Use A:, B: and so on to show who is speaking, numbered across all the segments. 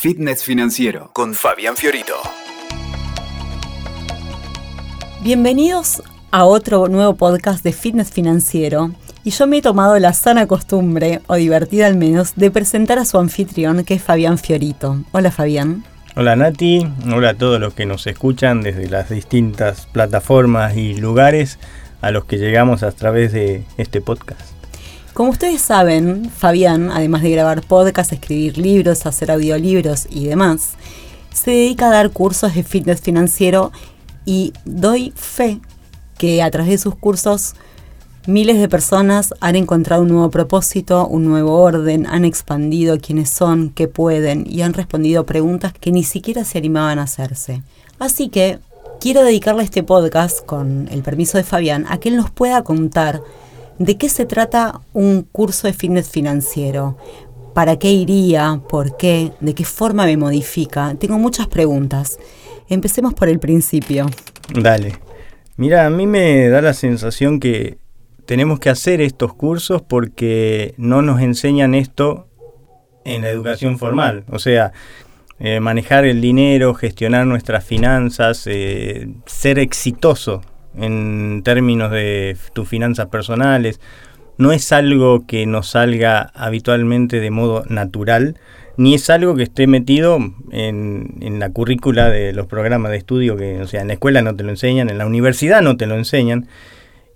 A: Fitness Financiero con Fabián Fiorito.
B: Bienvenidos a otro nuevo podcast de Fitness Financiero. Y yo me he tomado la sana costumbre, o divertida al menos, de presentar a su anfitrión, que es Fabián Fiorito. Hola Fabián.
C: Hola Nati, hola a todos los que nos escuchan desde las distintas plataformas y lugares a los que llegamos a través de este podcast.
B: Como ustedes saben, Fabián, además de grabar podcasts, escribir libros, hacer audiolibros y demás, se dedica a dar cursos de fitness financiero y doy fe que a través de sus cursos miles de personas han encontrado un nuevo propósito, un nuevo orden, han expandido quiénes son, qué pueden y han respondido preguntas que ni siquiera se animaban a hacerse. Así que quiero dedicarle este podcast, con el permiso de Fabián, a que él nos pueda contar de qué se trata un curso de fitness financiero, para qué iría, por qué, de qué forma me modifica. Tengo muchas preguntas. Empecemos por el principio.
C: Dale. Mira, a mí me da la sensación que tenemos que hacer estos cursos porque no nos enseñan esto en la educación formal. O sea, eh, manejar el dinero, gestionar nuestras finanzas, eh, ser exitoso en términos de tus finanzas personales, no es algo que nos salga habitualmente de modo natural, ni es algo que esté metido en, en, la currícula de los programas de estudio que, o sea, en la escuela no te lo enseñan, en la universidad no te lo enseñan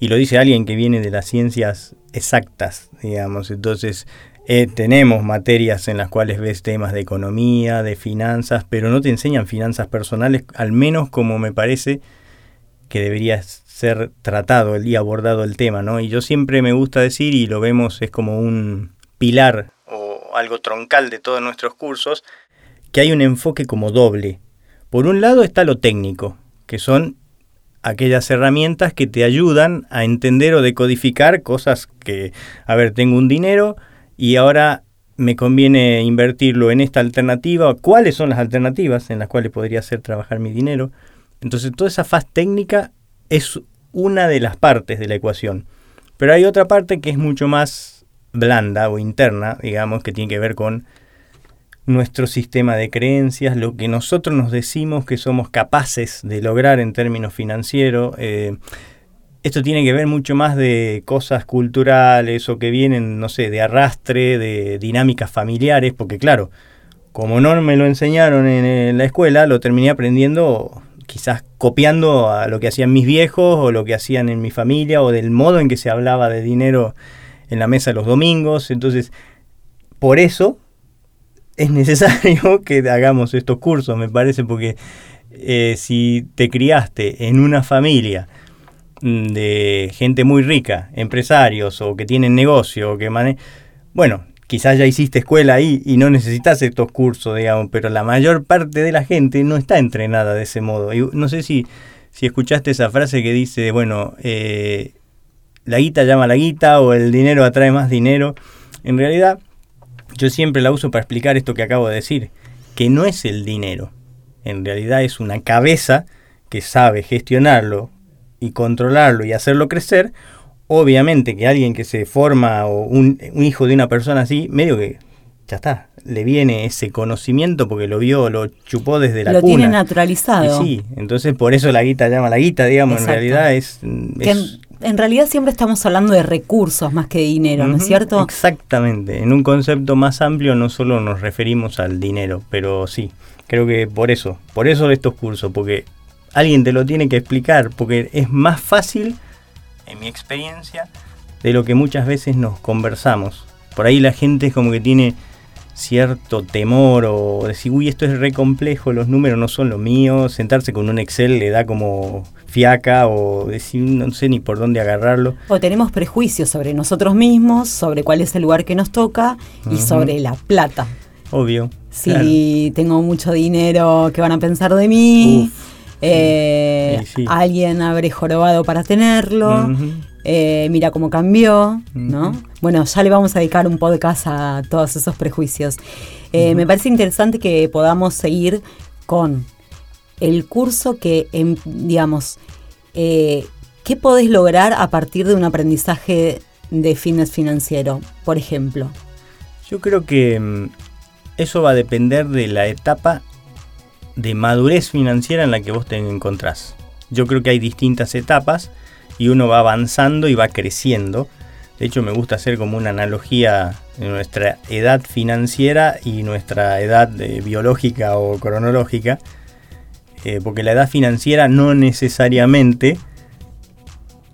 C: y lo dice alguien que viene de las ciencias exactas, digamos. Entonces, eh, tenemos materias en las cuales ves temas de economía, de finanzas, pero no te enseñan finanzas personales, al menos como me parece que debería ser tratado y abordado el tema, ¿no? Y yo siempre me gusta decir, y lo vemos, es como un pilar o algo troncal de todos nuestros cursos, que hay un enfoque como doble. Por un lado está lo técnico, que son aquellas herramientas que te ayudan a entender o decodificar cosas que, a ver, tengo un dinero y ahora me conviene invertirlo en esta alternativa, cuáles son las alternativas en las cuales podría hacer trabajar mi dinero. Entonces toda esa faz técnica es una de las partes de la ecuación. Pero hay otra parte que es mucho más blanda o interna, digamos, que tiene que ver con nuestro sistema de creencias, lo que nosotros nos decimos que somos capaces de lograr en términos financieros. Eh, esto tiene que ver mucho más de cosas culturales o que vienen, no sé, de arrastre, de dinámicas familiares, porque claro, como no me lo enseñaron en, la escuela, lo terminé aprendiendo quizás copiando a lo que hacían mis viejos o lo que hacían en mi familia o del modo en que se hablaba de dinero en la mesa los domingos. Entonces, por eso es necesario que hagamos estos cursos, me parece, porque eh, si te criaste en una familia mm, de gente muy rica, empresarios o que tienen negocio, o que mane bueno, quizás ya hiciste escuela ahí y no necesitas estos cursos, digamos, pero la mayor parte de la gente no está entrenada de ese modo. Y no sé si, si escuchaste esa frase que dice, bueno, eh, la guita llama a la guita o el dinero atrae más dinero. En realidad, yo siempre la uso para explicar esto que acabo de decir, que no es el dinero, en realidad es una cabeza que sabe gestionarlo y controlarlo y hacerlo crecer. Obviamente que alguien que se forma o un, hijo de una persona así, medio que ya está, le viene ese conocimiento porque lo vio, lo chupó desde la
B: lo
C: cuna.
B: Lo tiene naturalizado.
C: sí, entonces por eso la guita llama la guita, digamos, en realidad es, es
B: en realidad siempre estamos hablando de recursos más que de dinero, ¿no es cierto?
C: Exactamente. En un concepto más amplio no solo nos referimos al dinero, pero sí, creo que por eso, por eso estos cursos, porque alguien te lo tiene que explicar, porque es más fácil, en mi experiencia, de lo que muchas veces nos conversamos. Por ahí la gente es como que tiene cierto temor o decir, uy, esto es re complejo, los números no son lo mío, sentarse con un Excel le da como fiaca o decir, no sé ni por dónde agarrarlo.
B: O tenemos prejuicios sobre nosotros mismos, sobre cuál es el lugar que nos toca y sobre la plata.
C: Obvio.
B: Si tengo mucho dinero, ¿qué van a pensar de mí? Eh, alguien habré jorobado para tenerlo. Eh, mira cómo cambió, ¿no? Bueno, ya le vamos a dedicar un podcast a todos esos prejuicios. Eh, me parece interesante que podamos seguir con el curso que, em, digamos, ¿qué podés lograr a partir de un aprendizaje de fitness financiero, por ejemplo?
C: Yo creo que mm, eso va a depender de la etapa de madurez financiera en la que vos te encontrás. Yo creo que hay distintas etapas y uno va avanzando y va creciendo. De hecho, me gusta hacer como una analogía de nuestra edad financiera y nuestra edad eh, biológica o cronológica, eh, porque la edad financiera no necesariamente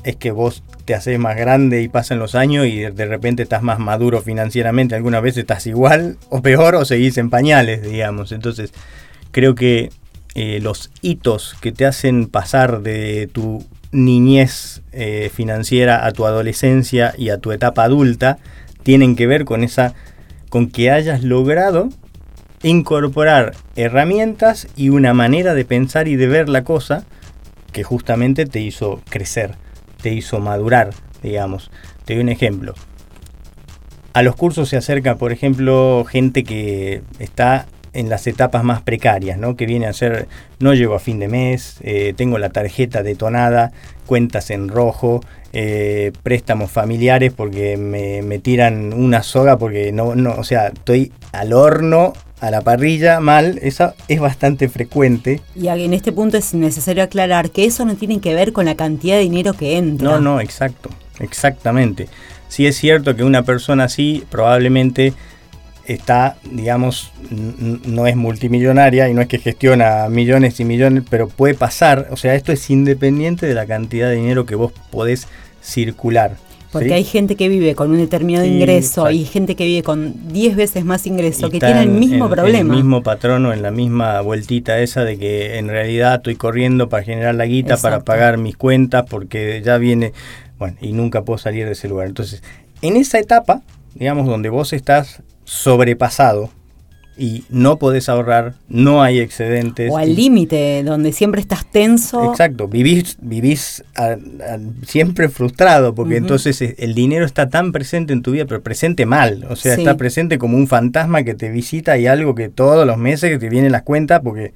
C: es que vos te haces más grande y pasan los años y de repente estás más maduro financieramente. Algunas veces estás igual o peor o seguís en pañales, digamos. Entonces, creo que eh, los hitos que te hacen pasar de tu niñez eh, financiera a tu adolescencia y a tu etapa adulta tienen que ver con esa con que hayas logrado incorporar herramientas y una manera de pensar y de ver la cosa que justamente te hizo crecer te hizo madurar, digamos. Te doy un ejemplo. A los cursos se acerca, por ejemplo, gente que está en las etapas más precarias, ¿no? Que viene a ser, no llego a fin de mes, eh, tengo la tarjeta detonada, cuentas en rojo, eh, préstamos familiares porque me, me, tiran una soga porque no, no, o sea, estoy al horno a la parrilla mal, esa es bastante frecuente.
B: Y en este punto es necesario aclarar que eso no tiene que ver con la cantidad de dinero que entra.
C: No, no, exacto, exactamente. Sí es cierto que una persona así probablemente está, digamos, no es multimillonaria y no es que gestiona millones y millones, pero puede pasar, o sea, esto es independiente de la cantidad de dinero que vos podés circular.
B: Porque hay gente que vive con un determinado ingreso, hay gente que vive con 10 veces más ingreso, que tiene el mismo problema.
C: El mismo patrono, en la misma vueltita esa de que en realidad estoy corriendo para generar la guita, para pagar mis cuentas, porque ya viene, bueno, y nunca puedo salir de ese lugar. Entonces, en esa etapa, digamos, donde vos estás sobrepasado y no podés ahorrar, no hay excedentes.
B: O al límite, donde siempre estás tenso.
C: Exacto, vivís, vivís siempre frustrado, porque entonces eh, el dinero está tan presente en tu vida, pero presente mal, o sea, está presente como un fantasma que te visita y algo que todos los meses que te vienen las cuentas, porque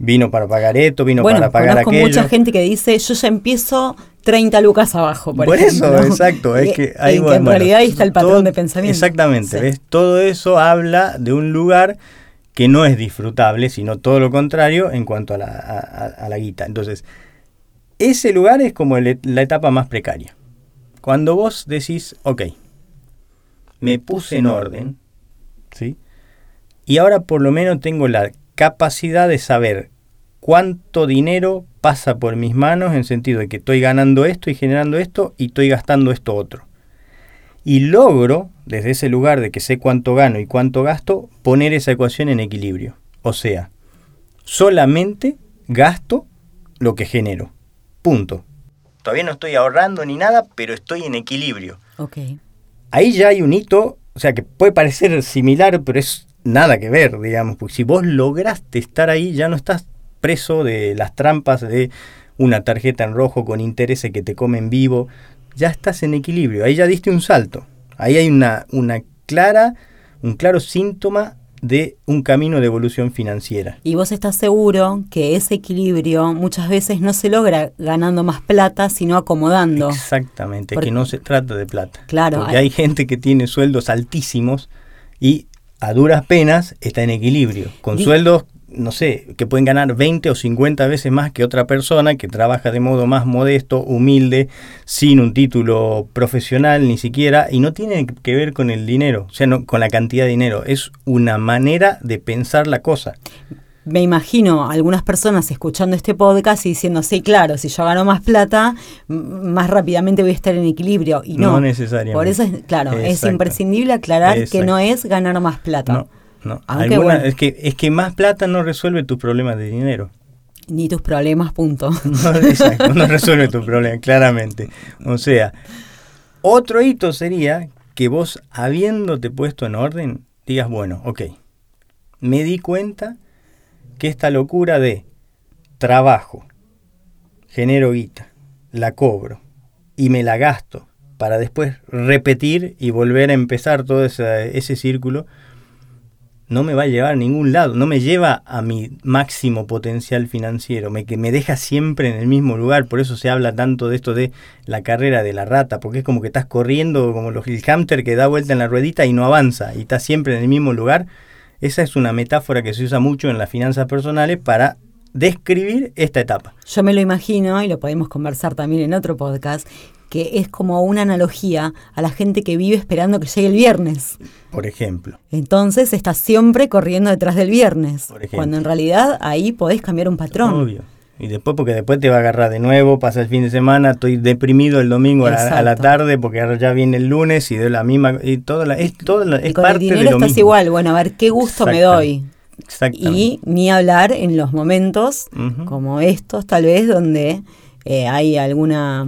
C: vino para pagar esto, vino para pagar aquello.
B: mucha gente que dice, yo ya empiezo 30 lucas abajo, por,
C: por eso, exacto. Es que,
B: hay, en realidad ahí está el patrón de pensamiento.
C: Exactamente. ¿ves? Todo eso habla de un lugar que no es disfrutable, sino todo lo contrario en cuanto a la, a, la guita. Entonces, ese lugar es como la etapa más precaria. Cuando vos decís, ok, me puse en orden, ¿sí? Y ahora por lo menos tengo la capacidad de saber cuánto dinero pasa por mis manos en sentido de que estoy ganando esto y generando esto y estoy gastando esto otro. Y logro, desde ese lugar de que sé cuánto gano y cuánto gasto, poner esa ecuación en equilibrio. O sea, solamente gasto lo que genero. Punto. Todavía no estoy ahorrando ni nada, pero estoy en equilibrio.
B: Okay.
C: Ahí ya hay un hito, o sea, que puede parecer similar, pero es nada que ver, digamos, porque si vos lograste estar ahí, ya no estás preso de las trampas de una tarjeta en rojo con intereses que te comen vivo, ya estás en equilibrio, ahí ya diste un salto, ahí hay una, una clara, un claro síntoma de un camino de evolución financiera.
B: Y vos estás seguro que ese equilibrio muchas veces no se logra ganando más plata, sino acomodando.
C: Exactamente, que no se trata de plata.
B: Claro.
C: Porque hay gente que tiene sueldos altísimos y a duras penas está en equilibrio, con sueldos no sé, que pueden ganar 20 o 50 veces más que otra persona que trabaja de modo más modesto, humilde, sin un título profesional ni siquiera, y no tiene que ver con el dinero, o sea, no, con la cantidad de dinero, es una manera de pensar la cosa.
B: Me imagino algunas personas escuchando este podcast y diciendo, sí, claro, si yo gano más plata, más rápidamente voy a estar en equilibrio. Y no,
C: no necesariamente.
B: Por eso, es, claro, es imprescindible aclarar que no es ganar más plata.
C: No no, es, que, es que más plata no resuelve tus problemas de dinero.
B: Ni tus problemas, punto.
C: No, exacto, no resuelve tus problemas, claramente. O sea, otro hito sería que vos, habiéndote puesto en orden, digas, bueno, ok, me di cuenta que esta locura de trabajo, genero guita, la cobro y me la gasto para después repetir y volver a empezar todo ese, ese círculo, no me va a llevar a ningún lado, no me lleva a mi máximo potencial financiero, me, que me deja siempre en el mismo lugar, por eso se habla tanto de esto de la carrera de la rata, porque es como que estás corriendo como los, el hamster que da vuelta en la ruedita y no avanza, y está siempre en el mismo lugar, Esa es una metáfora que se usa mucho en las finanzas personales para describir esta etapa.
B: Yo me lo imagino, y lo podemos conversar también en otro podcast, que es como una analogía a la gente que vive esperando que llegue el viernes.
C: Por ejemplo.
B: Entonces está siempre corriendo detrás del viernes, cuando en realidad ahí podés cambiar un patrón.
C: Obvio. Y después, porque después te va a agarrar de nuevo, pasa el fin de semana, estoy deprimido el domingo a la, tarde porque ahora ya viene el lunes y de la misma, y todo la, es, todo la, es
B: con
C: parte
B: el dinero estás igual, bueno, a ver qué gusto me doy.
C: Y
B: ni hablar en los momentos como estos, tal vez, donde eh, hay alguna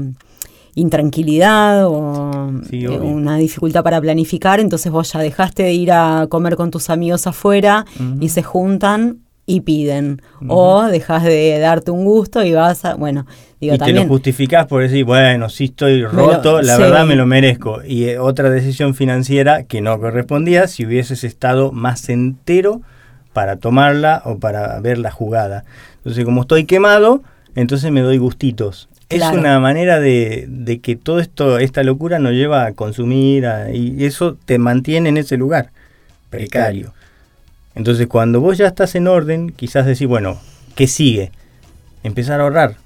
B: intranquilidad o eh, una dificultad para planificar, entonces vos ya dejaste de ir a comer con tus amigos afuera y se juntan y piden. O dejas de darte un gusto y vas a, bueno,
C: digo, y te lo justificás por decir, bueno, si estoy roto, la verdad me lo merezco. Y eh, otra decisión financiera que no correspondía si hubieses estado más entero para tomarla o para ver la jugada. Entonces, como estoy quemado, entonces me doy gustitos. Es una manera de, de, que todo esto, esta locura nos lleva a consumir y eso te mantiene en ese lugar precario. Entonces, cuando vos ya estás en orden, quizás decir, bueno, ¿qué sigue? Empezar a ahorrar,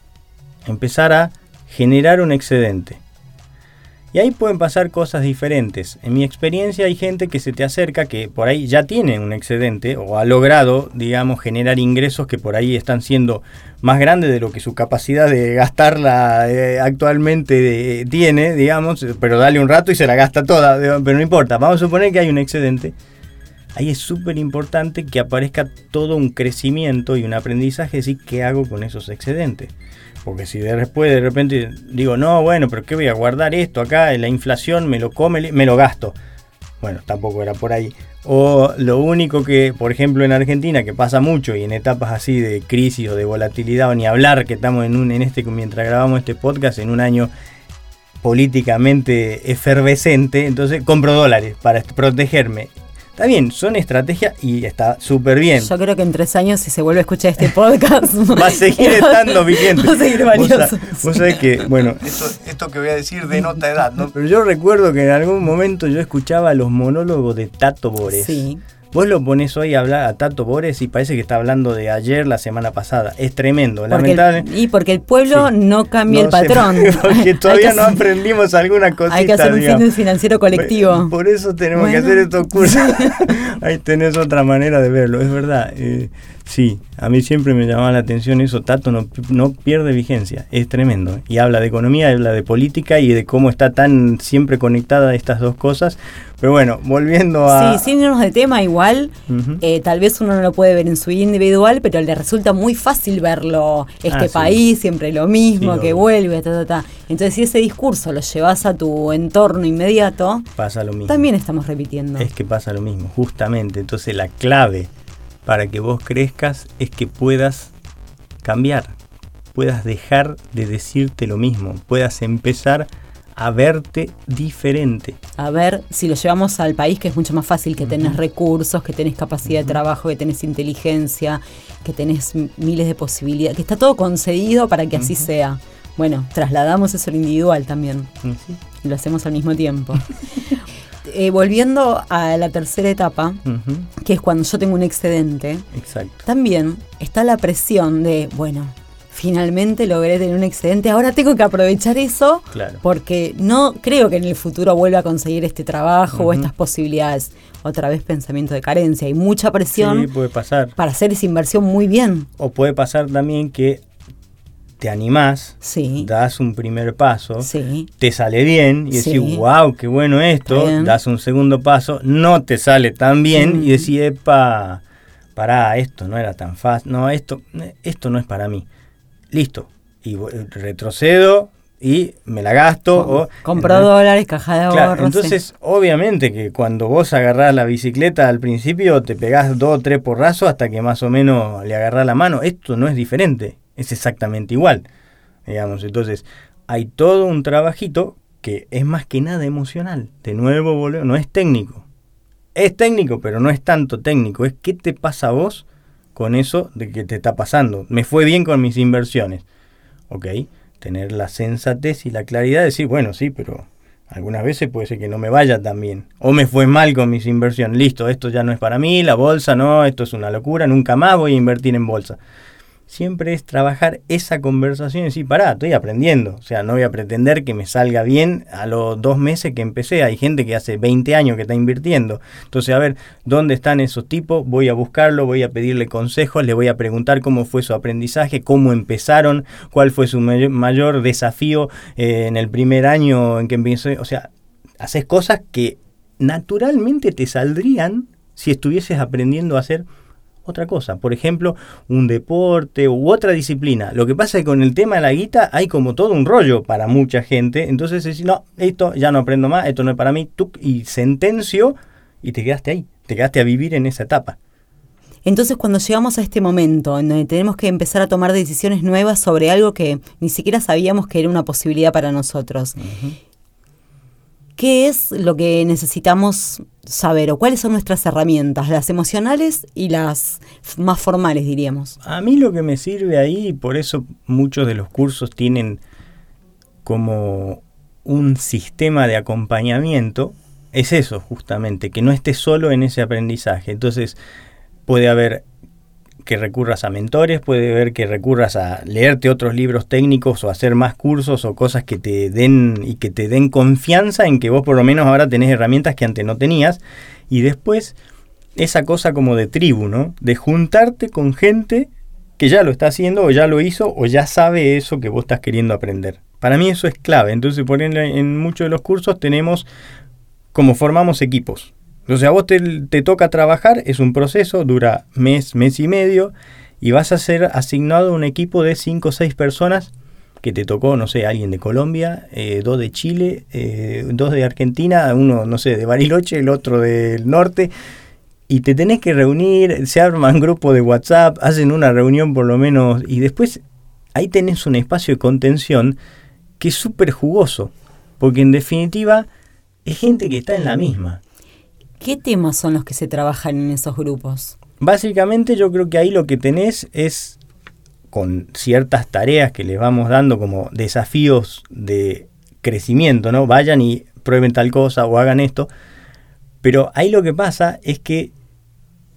C: empezar a generar un excedente. Y ahí pueden pasar cosas diferentes. En mi experiencia hay gente que se te acerca que por ahí ya tiene un excedente o ha logrado, digamos, generar ingresos que por ahí están siendo más grandes de lo que su capacidad de gastarla eh, actualmente eh, tiene, digamos, pero dale un rato y se la gasta toda, pero no importa, vamos a suponer que hay un excedente. Ahí es súper importante que aparezca todo un crecimiento y un aprendizaje, decir, ¿qué hago con esos excedentes? Porque si después de repente digo, no, bueno, pero ¿qué voy a guardar esto acá? La inflación me lo come, me lo gasto. Bueno, tampoco era por ahí. O lo único que, por ejemplo, en Argentina, que pasa mucho y en etapas así de crisis o de volatilidad, o ni hablar que estamos en un, en este, mientras grabamos este podcast, en un año políticamente efervescente, entonces compro dólares para protegerme. Está bien, son estrategias y está súper bien.
B: Yo creo que en tres años, si se vuelve a escuchar este podcast,
C: va a seguir estando vigente.
B: Va a seguir valioso.
C: Vos, sabés que, bueno, esto, esto que voy a decir denota edad, ¿no? Pero yo recuerdo que en algún momento yo escuchaba los monólogos de Tato Bores. Sí. Vos lo pones hoy a hablar a Tato Bores y parece que está hablando de ayer, la semana pasada. Es tremendo, lamentable.
B: y porque el pueblo no cambia el patrón.
C: porque todavía no aprendimos alguna cosita.
B: Hay que hacer un fin financiero colectivo.
C: Por eso tenemos que hacer estos cursos. ahí tenés otra manera de verlo, es verdad. Eh, Sí, a mí siempre me llamaba la atención eso. Tato no, no pierde vigencia, es tremendo. Y habla de economía, habla de política y de cómo está tan siempre conectada estas dos cosas. Pero bueno, volviendo a...
B: Sí, sin irnos de tema igual, eh, tal vez uno no lo puede ver en su vida individual, pero le resulta muy fácil verlo, este ah, país, siempre lo mismo, que vuelve, ta, ta, ta. Entonces si ese discurso lo llevas a tu entorno inmediato,
C: pasa lo mismo.
B: También estamos repitiendo.
C: Es que pasa lo mismo, justamente. Entonces la clave para que vos crezcas es que puedas cambiar, puedas dejar de decirte lo mismo, puedas empezar a verte diferente.
B: A ver, si lo llevamos al país, que es mucho más fácil, que tenés recursos, que tenés capacidad de trabajo, que tenés inteligencia, que tenés miles de posibilidades, que está todo concedido para que así sea. Bueno, trasladamos eso al individual también. Y lo hacemos al mismo tiempo. Eh, volviendo a la tercera etapa, que es cuando yo tengo un excedente, también está la presión de, bueno, finalmente logré tener un excedente, ahora tengo que aprovechar eso porque no creo que en el futuro vuelva a conseguir este trabajo o estas posibilidades. Otra vez pensamiento de carencia y mucha presión
C: puede pasar.
B: para hacer esa inversión muy bien.
C: O puede pasar también que te animás, das un primer paso, te sale bien y decís, wow, qué bueno esto, das un segundo paso, no te sale tan bien y decís, epa, pará, esto no era tan fácil, no, esto, esto no es para mí. Listo. Y retrocedo y me la gasto. o,
B: compro dólares, caja de ahorro.
C: entonces, obviamente que cuando vos agarrás la bicicleta al principio, te pegás dos o tres porrazos hasta que más o menos le agarrás la mano. Esto no es diferente es exactamente igual. Digamos, entonces hay todo un trabajito que es más que nada emocional. De nuevo, no es técnico. Es técnico, pero no es tanto técnico. Es qué te pasa a vos con eso de que te está pasando. Me fue bien con mis inversiones. ¿Ok? Tener la sensatez y la claridad de decir, bueno, sí, pero Algunas veces puede ser que no me vaya tan bien. O me fue mal con mis inversiones. Listo, esto ya no es para mí, la bolsa no, esto es una locura, nunca más voy a invertir en bolsa siempre es trabajar esa conversación y decir, pará, estoy aprendiendo. O sea, no voy a pretender que me salga bien a los dos meses que empecé. Hay gente que hace 20 años que está invirtiendo. Entonces, a ver, ¿dónde están esos tipos? Voy a buscarlo, voy a pedirle consejos, le voy a preguntar cómo fue su aprendizaje, cómo empezaron, cuál fue su mayor, desafío eh, en el primer año en que empecé. O sea, haces cosas que naturalmente te saldrían si estuvieses aprendiendo a hacer otra cosa. Por ejemplo, un deporte u otra disciplina. Lo que pasa es que con el tema de la guita hay como todo un rollo para mucha gente. Entonces decís, no, esto ya no aprendo más, esto no es para mí, tú, y sentencio y te quedaste ahí, te quedaste a vivir en esa etapa.
B: Entonces cuando llegamos a este momento en donde tenemos que empezar a tomar decisiones nuevas sobre algo que ni siquiera sabíamos que era una posibilidad para nosotros, ¿qué es lo que necesitamos saber o cuáles son nuestras herramientas, las emocionales y las más formales, diríamos?
C: A mí lo que me sirve ahí, y por eso muchos de los cursos tienen como un sistema de acompañamiento, es eso justamente, que no estés solo en ese aprendizaje. Entonces puede haber que recurras a mentores, puede haber que recurras a leerte otros libros técnicos o hacer más cursos o cosas que te den y que te den confianza en que vos por lo menos ahora tenés herramientas que antes no tenías. Y después esa cosa como de tribu, ¿no? De juntarte con gente que ya lo está haciendo o ya lo hizo o ya sabe eso que vos estás queriendo aprender. Para mí eso es clave. Entonces, por ejemplo, en muchos de los cursos tenemos como formamos equipos. Entonces a vos te, toca trabajar, es un proceso, dura mes, mes y medio, y vas a ser asignado a un equipo de 5 o 6 personas que te tocó, no sé, alguien de Colombia, eh, dos de Chile, eh, dos de Argentina, uno, no sé, de Bariloche, el otro del norte, y te tenés que reunir, se arman grupo de WhatsApp, hacen una reunión por lo menos, y después ahí tenés un espacio de contención que es súper jugoso, porque en definitiva es gente que está en la misma.
B: ¿Qué temas son los que se trabajan en esos grupos?
C: Básicamente yo creo que ahí lo que tenés es con ciertas tareas que les vamos dando como desafíos de crecimiento, ¿no? Vayan y prueben tal cosa o hagan esto. Pero ahí lo que pasa es que,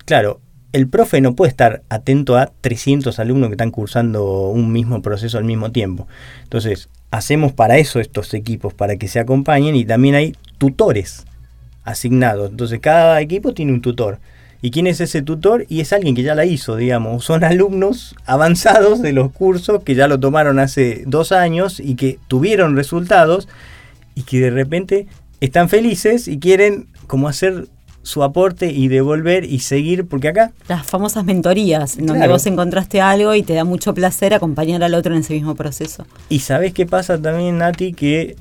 C: claro, el profe no puede estar atento a 300 alumnos que están cursando un mismo proceso al mismo tiempo. Entonces, hacemos para eso estos equipos, para que se acompañen y también hay tutores asignados. Entonces cada equipo tiene un tutor. ¿Y quién es ese tutor? Y es alguien que ya la hizo, digamos. Son alumnos avanzados de los cursos que ya lo tomaron hace dos años y que tuvieron resultados y que de repente están felices y quieren como hacer su aporte y devolver y seguir, porque acá...
B: Las famosas mentorías, en donde vos encontraste algo y te da mucho placer acompañar al otro en ese mismo proceso.
C: Y sabes qué pasa también, Nati, que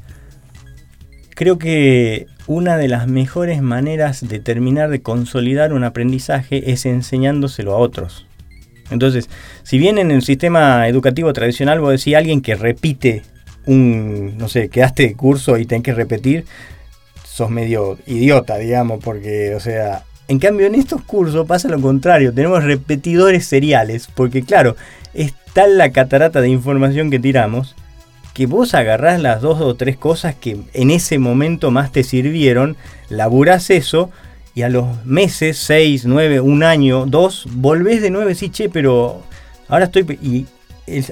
C: creo que una de las mejores maneras de terminar de consolidar un aprendizaje es enseñándoselo a otros. Entonces, si bien en el sistema educativo tradicional vos decís alguien que repite un, no sé, quedaste de curso y tenés que repetir, sos medio idiota, digamos, porque, o sea, en cambio en estos cursos pasa lo contrario, tenemos repetidores seriales, porque claro, es tal la catarata de información que tiramos, que vos agarrás las dos o tres cosas que en ese momento más te sirvieron, laburás eso y a los meses, seis, nueve, un año, dos, volvés de nueve, sí, che, pero ahora estoy... Y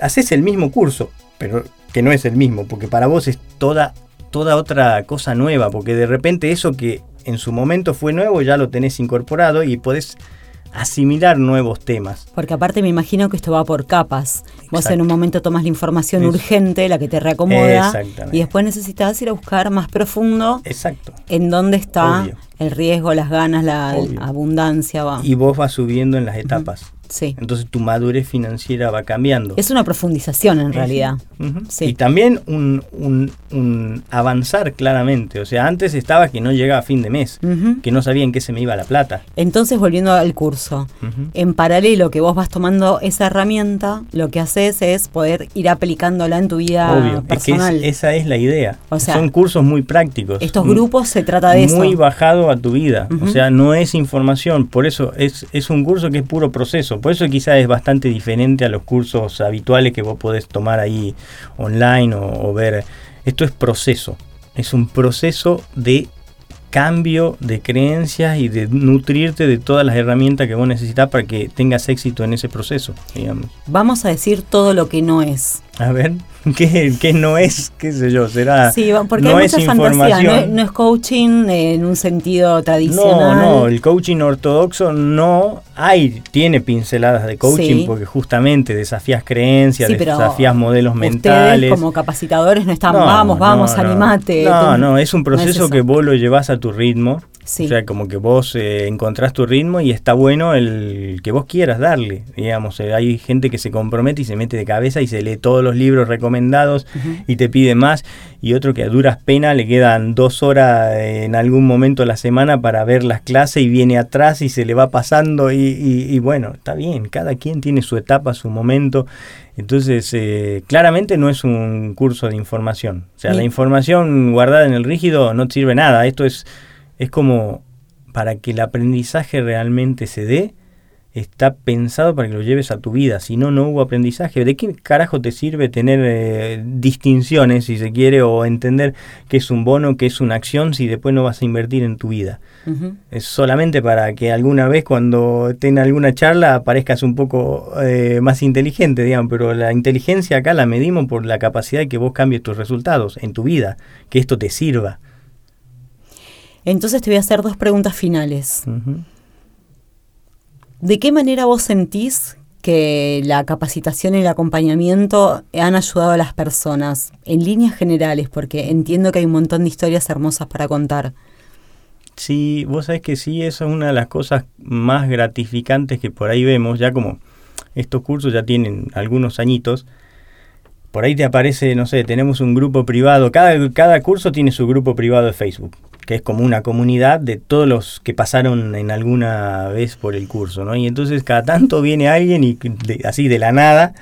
C: haces el mismo curso, pero que no es el mismo, porque para vos es toda, toda otra cosa nueva, porque de repente eso que en su momento fue nuevo ya lo tenés incorporado y podés asimilar nuevos temas.
B: Porque aparte me imagino que esto va por capas. Vos en un momento tomas la información urgente, la que te reacomoda, y después necesitas ir a buscar más profundo
C: Exacto.
B: en dónde está el riesgo, las ganas, la abundancia. Va.
C: Y vos vas subiendo en las etapas. Entonces tu madurez financiera va cambiando.
B: Es una profundización en realidad.
C: Y también un, avanzar claramente. O sea, antes estaba que no llegaba a fin de mes, que no sabía en qué se me iba la plata.
B: Entonces, volviendo al curso, en paralelo que vos vas tomando esa herramienta, lo que haces es poder ir aplicándola en tu vida personal.
C: esa es la idea. Son cursos muy prácticos.
B: Estos grupos se trata de
C: eso. Muy bajado a tu vida. O sea, no es información. Por eso es, es un curso que es puro proceso. Por eso quizás es bastante diferente a los cursos habituales que vos podés tomar ahí online o, ver. Esto es proceso. Es un proceso de cambio de creencias y de nutrirte de todas las herramientas que vos necesitas para que tengas éxito en ese proceso, digamos.
B: Vamos a decir todo lo que no es.
C: A ver, ¿qué, no es? ¿Qué sé yo? Será.
B: Sí, porque hay mucha fantasía. No es, coaching en un sentido tradicional.
C: No, no, el coaching ortodoxo no hay, tiene pinceladas de coaching porque justamente desafías creencias, desafías modelos mentales.
B: como capacitadores no están, vamos, vamos, animate.
C: No, no, es un proceso que vos lo llevas a tu ritmo o sea, como que vos eh, encontrás tu ritmo y está bueno el que vos quieras darle. Digamos, eh, hay gente que se compromete y se mete de cabeza y se lee todos los libros recomendados y te pide más. Y otro que a duras penas le quedan dos horas en algún momento de la semana para ver las clases y viene atrás y se le va pasando. Y, bueno, está bien, cada quien tiene su etapa, su momento. Entonces, eh, claramente no es un curso de información. O sea, la información guardada en el rígido no sirve nada. Esto es es como para que el aprendizaje realmente se dé, está pensado para que lo lleves a tu vida. Si no, no hubo aprendizaje. ¿De qué carajo te sirve tener eh, distinciones, si se quiere, o entender qué es un bono, qué es una acción, si después no vas a invertir en tu vida? Es solamente para que alguna vez cuando tenga alguna charla parezcas un poco eh, más inteligente, digamos, pero la inteligencia acá la medimos por la capacidad de que vos cambies tus resultados en tu vida, que esto te sirva.
B: Entonces te voy a hacer dos preguntas finales. ¿De qué manera vos sentís que la capacitación y el acompañamiento han ayudado a las personas en líneas generales? Porque entiendo que hay un montón de historias hermosas para contar.
C: Sí, vos sabés que sí, eso es una de las cosas más gratificantes que por ahí vemos, ya como estos cursos ya tienen algunos añitos, por ahí te aparece, no sé, tenemos un grupo privado, cada, cada curso tiene su grupo privado de Facebook que es como una comunidad de todos los que pasaron en alguna vez por el curso, ¿no? Y entonces cada tanto viene alguien y así de la nada,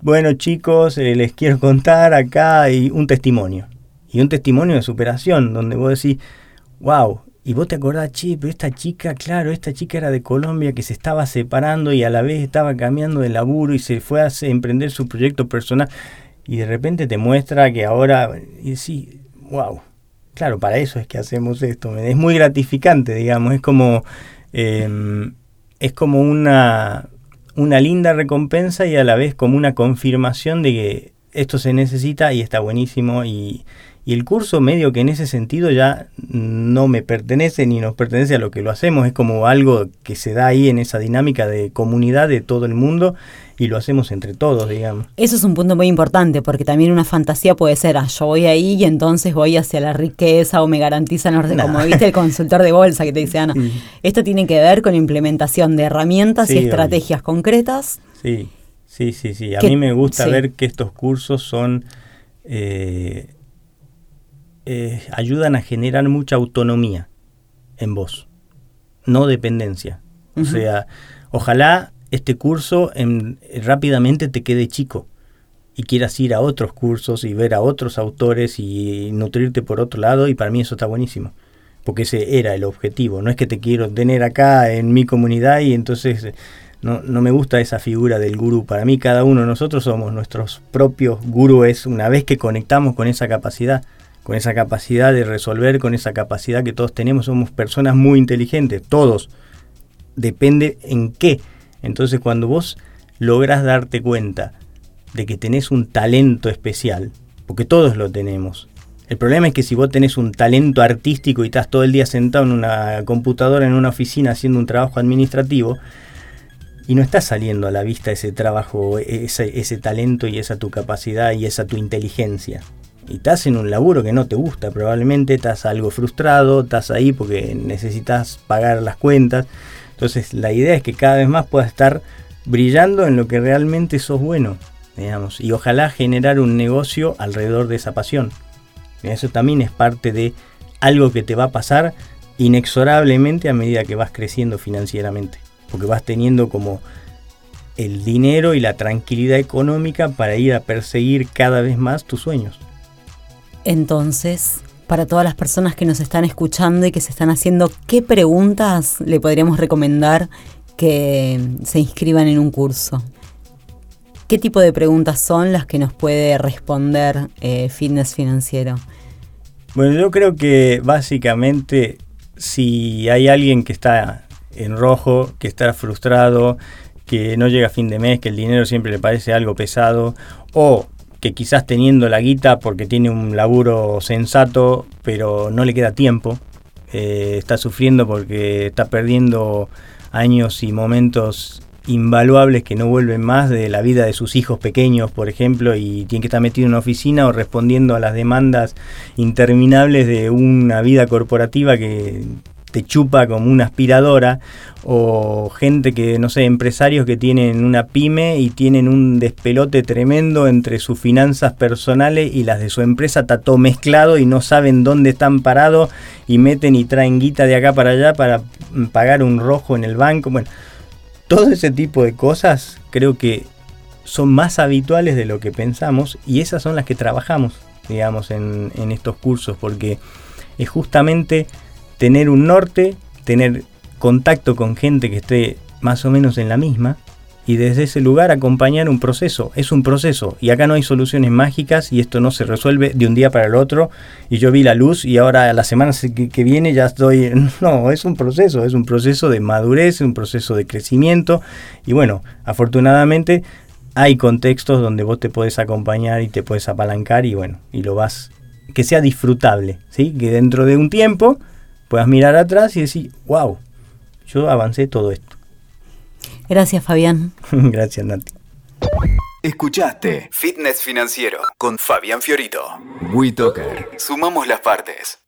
C: bueno chicos, eh, les quiero contar acá un testimonio. Y un testimonio de superación, donde vos decís, wow, y vos te acordás, che, pero esta chica, claro, esta chica era de Colombia que se estaba separando y a la vez estaba cambiando de laburo y se fue a emprender su proyecto personal. Y de repente te muestra que ahora, sí, wow, Claro, para eso es que hacemos esto. Es muy gratificante, digamos. Es como, em, es como una, una linda recompensa y a la vez como una confirmación de que esto se necesita y está buenísimo y, y el curso medio que en ese sentido ya no me pertenece ni nos pertenece a lo que lo hacemos, es como algo que se da ahí en esa dinámica de comunidad de todo el mundo y lo hacemos entre todos, digamos.
B: Eso es un punto muy importante porque también una fantasía puede ser, ah, yo voy ahí y entonces voy hacia la riqueza o me garantizan, como viste el consultor de bolsa que te dice, Ana, esto tiene que ver con implementación de herramientas y estrategias concretas.
C: Sí, sí, sí, sí. A mí me gusta ver que estos cursos son... Eh, eh, ayudan a generar mucha autonomía en vos, no dependencia. O sea, ojalá este curso en, rápidamente te quede chico y quieras ir a otros cursos y ver a otros autores y nutrirte por otro lado y para mí eso está buenísimo porque ese era el objetivo no es que te quiero tener acá en mi comunidad y entonces no, no me gusta esa figura del gurú para mí cada uno de nosotros somos nuestros propios gurúes una vez que conectamos con esa capacidad con esa capacidad de resolver, con esa capacidad que todos tenemos, somos personas muy inteligentes, todos. Depende en qué. Entonces cuando vos logras darte cuenta de que tenés un talento especial, porque todos lo tenemos. El problema es que si vos tenés un talento artístico y estás todo el día sentado en una computadora, en una oficina, haciendo un trabajo administrativo, y no está saliendo a la vista ese trabajo, ese, ese talento y esa tu capacidad y esa tu inteligencia y estás en un laburo que no te gusta, probablemente estás algo frustrado, estás ahí porque necesitas pagar las cuentas. Entonces la idea es que cada vez más puedas estar brillando en lo que realmente sos bueno, digamos, y ojalá generar un negocio alrededor de esa pasión. Eso también es parte de algo que te va a pasar inexorablemente a medida que vas creciendo financieramente, porque vas teniendo como el dinero y la tranquilidad económica para ir a perseguir cada vez más tus sueños.
B: Entonces, para todas las personas que nos están escuchando y que se están haciendo, ¿qué preguntas le podríamos recomendar que se inscriban en un curso? ¿Qué tipo de preguntas son las que nos puede responder eh, Fitness Financiero?
C: Bueno, yo creo que básicamente si hay alguien que está en rojo, que está frustrado, que no llega a fin de mes, que el dinero siempre le parece algo pesado, o que quizás teniendo la guita porque tiene un laburo sensato, pero no le queda tiempo, eh, está sufriendo porque está perdiendo años y momentos invaluables que no vuelven más de la vida de sus hijos pequeños, por ejemplo, y tiene que estar metido en una oficina o respondiendo a las demandas interminables de una vida corporativa que te chupa como una aspiradora o gente que, no sé, empresarios que tienen una pyme y tienen un despelote tremendo entre sus finanzas personales y las de su empresa, está mezclado y no saben dónde están parados y meten y traen guita de acá para allá para pagar un rojo en el banco. Bueno, todo ese tipo de cosas creo que son más habituales de lo que pensamos y esas son las que trabajamos, digamos, en estos cursos porque es justamente tener un norte, tener contacto con gente que esté más o menos en la misma y desde ese lugar acompañar un proceso. Es un proceso y acá no hay soluciones mágicas y esto no se resuelve de un día para el otro y yo vi la luz y ahora la semana que, viene ya estoy... No, es un proceso, es un proceso de madurez, un proceso de crecimiento y bueno, afortunadamente hay contextos donde vos te puedes acompañar y te puedes apalancar y bueno, y lo vas... que sea disfrutable, ¿sí? Que dentro de un tiempo puedas mirar atrás y decir, wow, yo avancé todo esto.
B: Gracias, Fabián.
C: Gracias, Nati.
A: Escuchaste Fitness Financiero con Fabián Fiorito. WeToker. Sumamos las partes.